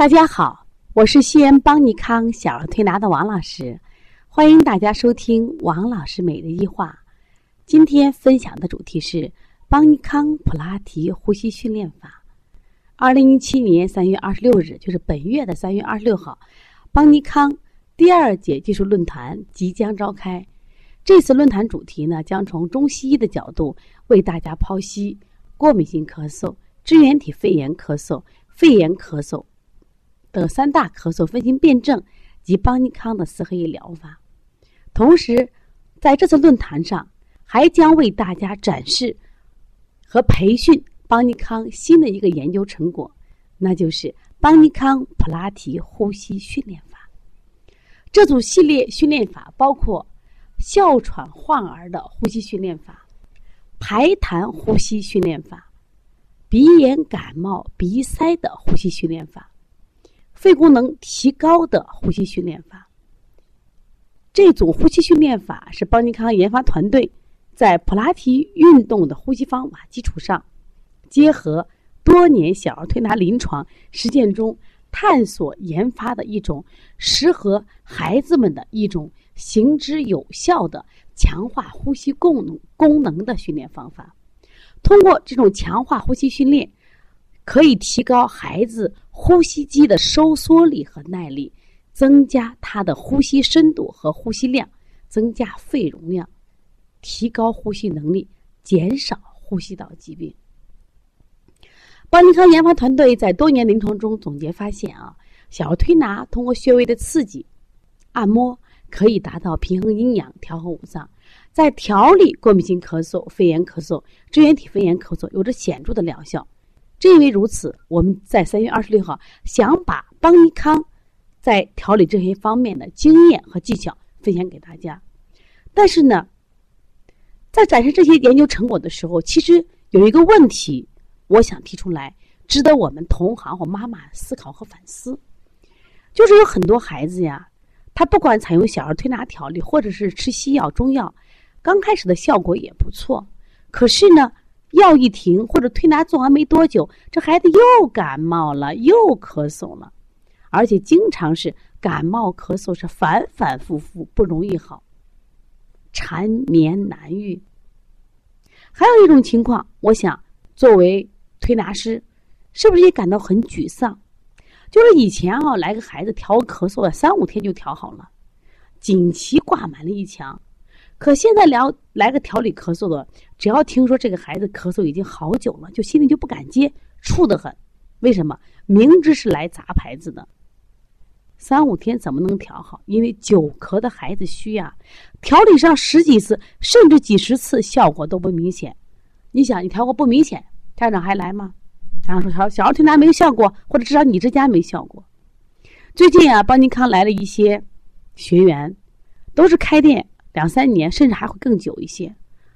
大家好，我是西安邦尼康小儿推拿的王老师，欢迎大家收听王老师每日一话。今天分享的主题是邦尼康普拉提呼吸训练法。二零一七年三月二十六日，就是本月的三月二十六号，邦尼康第二届技术论坛即将召开。这次论坛主题呢，将从中西医的角度为大家剖析过敏性咳嗽、支原体肺炎咳嗽、肺炎咳嗽。的三大咳嗽分型辩证及邦尼康的四合一疗法，同时在这次论坛上还将为大家展示和培训邦尼康新的一个研究成果，那就是邦尼康普拉提呼吸训练法。这组系列训练法包括哮喘患儿的呼吸训练法、排痰呼吸训练法、鼻炎感冒鼻塞的呼吸训练法。肺功能提高的呼吸训练法，这组呼吸训练法是邦尼康研发团队在普拉提运动的呼吸方法基础上，结合多年小儿推拿临床实践中探索研发的一种适合孩子们的一种行之有效的强化呼吸功能功能的训练方法。通过这种强化呼吸训练。可以提高孩子呼吸肌的收缩力和耐力，增加他的呼吸深度和呼吸量，增加肺容量，提高呼吸能力，减少呼吸道疾病。邦尼康研发团队在多年临床中总结发现啊，小儿推拿通过穴位的刺激、按摩，可以达到平衡阴阳、调和五脏，在调理过敏性咳嗽、肺炎咳嗽、支原体肺炎咳嗽有着显著的疗效。正因为如此，我们在三月二十六号想把邦尼康在调理这些方面的经验和技巧分享给大家。但是呢，在展示这些研究成果的时候，其实有一个问题，我想提出来，值得我们同行或妈妈思考和反思。就是有很多孩子呀，他不管采用小儿推拿调理，或者是吃西药、中药，刚开始的效果也不错，可是呢。药一停，或者推拿做完没多久，这孩子又感冒了，又咳嗽了，而且经常是感冒咳嗽是反反复复，不容易好，缠绵难愈。还有一种情况，我想作为推拿师，是不是也感到很沮丧？就是以前啊，来个孩子调咳嗽了，三五天就调好了，锦旗挂满了一墙。可现在聊来个调理咳嗽的，只要听说这个孩子咳嗽已经好久了，就心里就不敢接，怵得很。为什么？明知是来砸牌子的，三五天怎么能调好？因为久咳的孩子虚呀，调理上十几次甚至几十次效果都不明显。你想，你调过不明显，家长还来吗？家长说小小儿推拿没有效果，或者至少你这家没效果。最近啊，邦尼康来了一些学员，都是开店。两三年，甚至还会更久一些。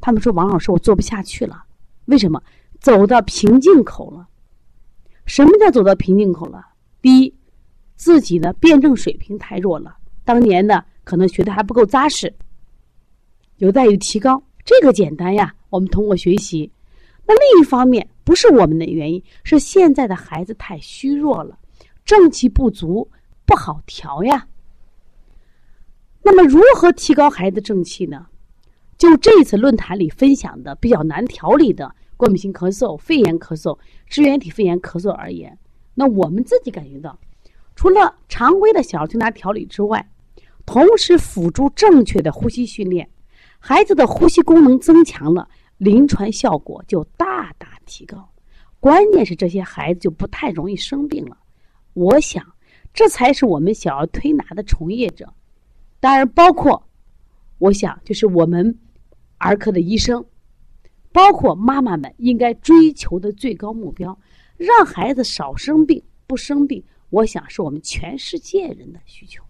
他们说：“王老师，我做不下去了。为什么？走到瓶颈口了。什么叫走到瓶颈口了？第一，自己的辩证水平太弱了。当年呢可能学的还不够扎实，有待于提高。这个简单呀，我们通过学习。那另一方面，不是我们的原因，是现在的孩子太虚弱了，正气不足，不好调呀。”那么，如何提高孩子正气呢？就这次论坛里分享的比较难调理的过敏性咳嗽、肺炎咳嗽、支原体肺炎咳嗽而言，那我们自己感觉到，除了常规的小儿推拿调理之外，同时辅助正确的呼吸训练，孩子的呼吸功能增强了，临床效果就大大提高。关键是这些孩子就不太容易生病了。我想，这才是我们小儿推拿的从业者。当然，包括，我想就是我们儿科的医生，包括妈妈们应该追求的最高目标，让孩子少生病、不生病。我想是我们全世界人的需求。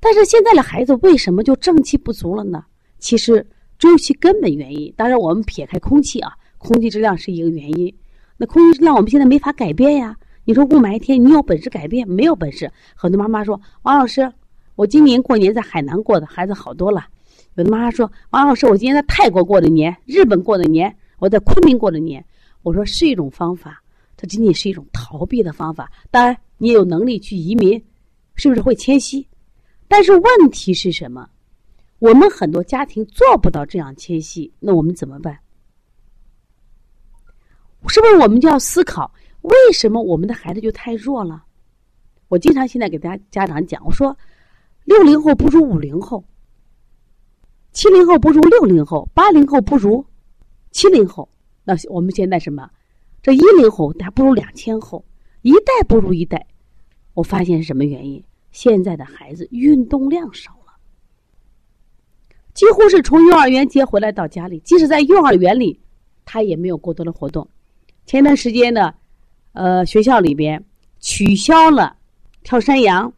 但是现在的孩子为什么就正气不足了呢？其实究其根本原因，当然我们撇开空气啊，空气质量是一个原因。那空气质量我们现在没法改变呀。你说雾霾天，你有本事改变？没有本事。很多妈妈说：“王老师。”我今年过年在海南过的，孩子好多了。有的妈妈说：“王老师，我今天在泰国过的年，日本过的年，我在昆明过的年。”我说是一种方法，它仅仅是一种逃避的方法。当然，你也有能力去移民，是不是会迁徙？但是问题是什么？我们很多家庭做不到这样迁徙，那我们怎么办？是不是我们就要思考，为什么我们的孩子就太弱了？我经常现在给大家家长讲，我说，六零后不如五零后，七零后不如六零后，八零后不如七零后。那我们现在什么？这一零后还不如两千后，一代不如一代。我发现是什么原因？现在的孩子运动量少了，几乎是从幼儿园接回来到家里，即使在幼儿园里，他也没有过多的活动。前段时间呢，呃，学校里边取消了跳山羊、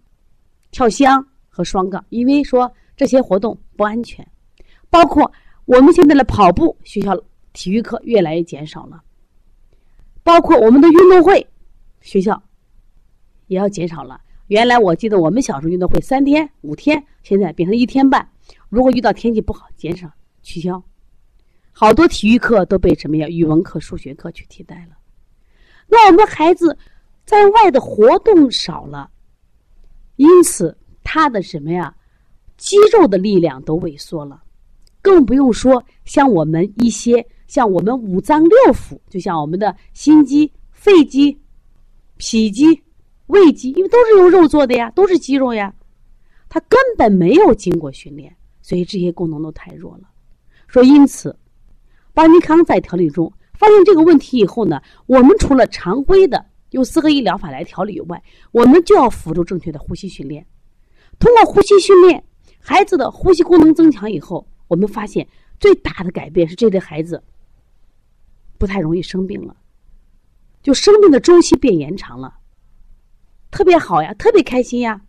跳箱和双杠，因为说这些活动不安全。包括我们现在的跑步，学校体育课越来越减少了。包括我们的运动会，学校也要减少了。原来我记得我们小时候运动会三天、五天，现在变成一天半。如果遇到天气不好，减少取消。好多体育课都被什么呀？语文课、数学课去替代了。那我们孩子在外的活动少了，因此他的什么呀？肌肉的力量都萎缩了，更不用说像我们一些像我们五脏六腑，就像我们的心肌、肺肌、脾肌、胃肌，因为都是用肉做的呀，都是肌肉呀，他根本没有经过训练，所以这些功能都太弱了。说因此。邦尼康在调理中发现这个问题以后呢，我们除了常规的用四合一疗法来调理以外，我们就要辅助正确的呼吸训练。通过呼吸训练，孩子的呼吸功能增强以后，我们发现最大的改变是这类孩子不太容易生病了，就生病的周期变延长了，特别好呀，特别开心呀。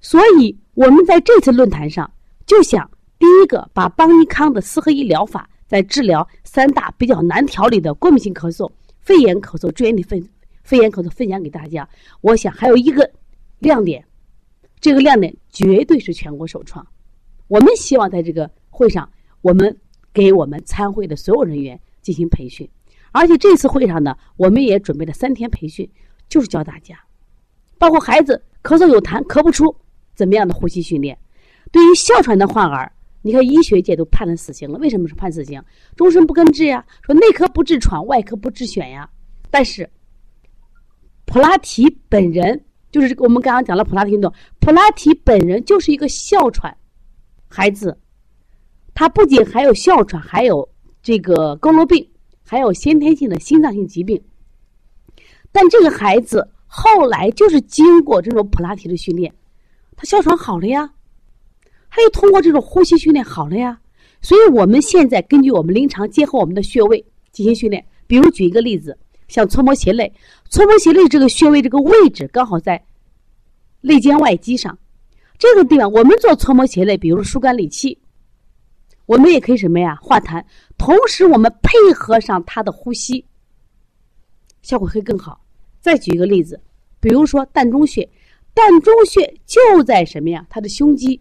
所以我们在这次论坛上就想。第一个，把邦尼康的四合一疗法在治疗三大比较难调理的过敏性咳嗽、肺炎咳嗽、支原体肺肺炎咳嗽分享给大家。我想还有一个亮点，这个亮点绝对是全国首创。我们希望在这个会上，我们给我们参会的所有人员进行培训，而且这次会上呢，我们也准备了三天培训，就是教大家，包括孩子咳嗽有痰咳不出，怎么样的呼吸训练，对于哮喘的患儿。你看，医学界都判了死刑了，为什么是判死刑？终身不根治呀！说内科不治喘，外科不治癣呀。但是，普拉提本人就是，我们刚刚讲了普拉提运动，普拉提本人就是一个哮喘孩子，他不仅还有哮喘，还有这个佝偻病，还有先天性的心脏性疾病。但这个孩子后来就是经过这种普拉提的训练，他哮喘好了呀。他又通过这种呼吸训练好了呀，所以我们现在根据我们临床结合我们的穴位进行训练。比如举一个例子，像搓摩斜肋，搓摩斜肋这个穴位这个位置刚好在肋间外肌上，这个地方我们做搓摩斜肋，比如疏肝理气，我们也可以什么呀化痰，同时我们配合上他的呼吸，效果会更好。再举一个例子，比如说膻中穴，膻中穴就在什么呀？他的胸肌。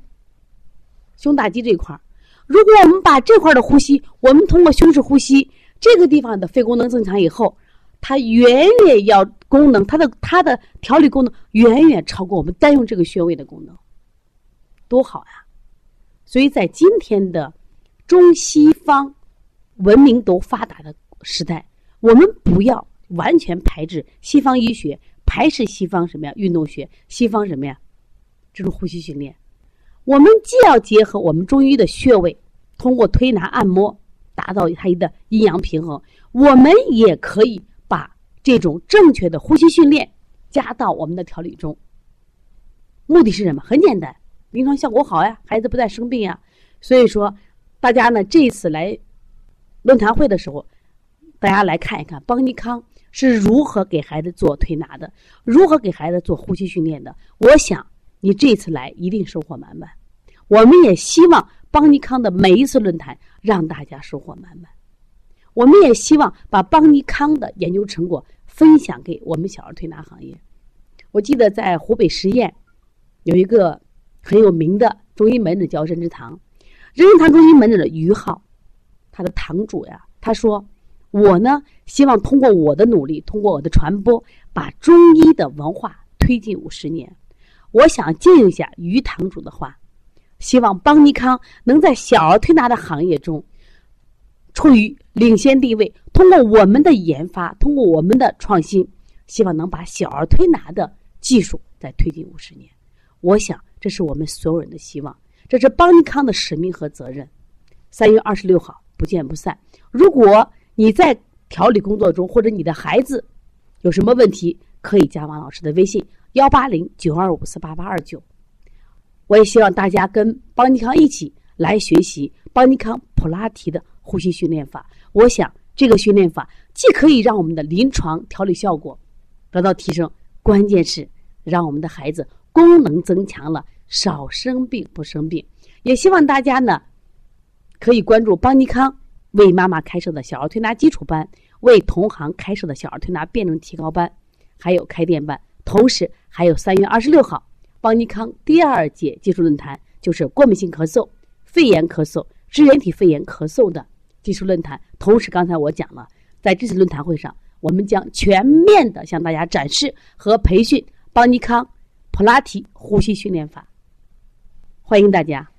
胸大肌这一块儿，如果我们把这块的呼吸，我们通过胸式呼吸，这个地方的肺功能增强以后，它远远要功能，它的它的调理功能远远超过我们单用这个穴位的功能，多好呀！所以在今天的中西方文明都发达的时代，我们不要完全排斥西方医学，排斥西方什么呀？运动学，西方什么呀？这种呼吸训练。我们既要结合我们中医的穴位，通过推拿按摩达到它的阴阳平衡，我们也可以把这种正确的呼吸训练加到我们的调理中。目的是什么？很简单，临床效果好呀，孩子不再生病呀。所以说，大家呢这一次来论坛会的时候，大家来看一看邦尼康是如何给孩子做推拿的，如何给孩子做呼吸训练的。我想。你这次来一定收获满满，我们也希望邦尼康的每一次论坛让大家收获满满。我们也希望把邦尼康的研究成果分享给我们小儿推拿行业。我记得在湖北十堰有一个很有名的中医门诊叫任之堂，任之堂中医门诊的于浩，他的堂主呀，他说：“我呢，希望通过我的努力，通过我的传播，把中医的文化推进五十年。我想借用一下于堂主的话，希望邦尼康能在小儿推拿的行业中处于领先地位。通过我们的研发，通过我们的创新，希望能把小儿推拿的技术再推进五十年。我想，这是我们所有人的希望，这是邦尼康的使命和责任。三月二十六号，不见不散。如果你在调理工作中，或者你的孩子有什么问题，可以加王老师的微信幺八零九二五四八八二九。我也希望大家跟邦尼康一起来学习邦尼康普拉提的呼吸训练法。我想这个训练法既可以让我们的临床调理效果得到提升，关键是让我们的孩子功能增强了，少生病不生病。也希望大家呢可以关注邦尼康。为妈妈开设的小儿推拿基础班，为同行开设的小儿推拿辩证提高班，还有开店班。同时，还有三月二十六号，邦尼康第二届技术论坛，就是过敏性咳嗽、肺炎咳嗽、支原体肺炎咳嗽的技术论坛。同时，刚才我讲了，在这次论坛会上，我们将全面的向大家展示和培训邦尼康普拉提呼吸训练法。欢迎大家。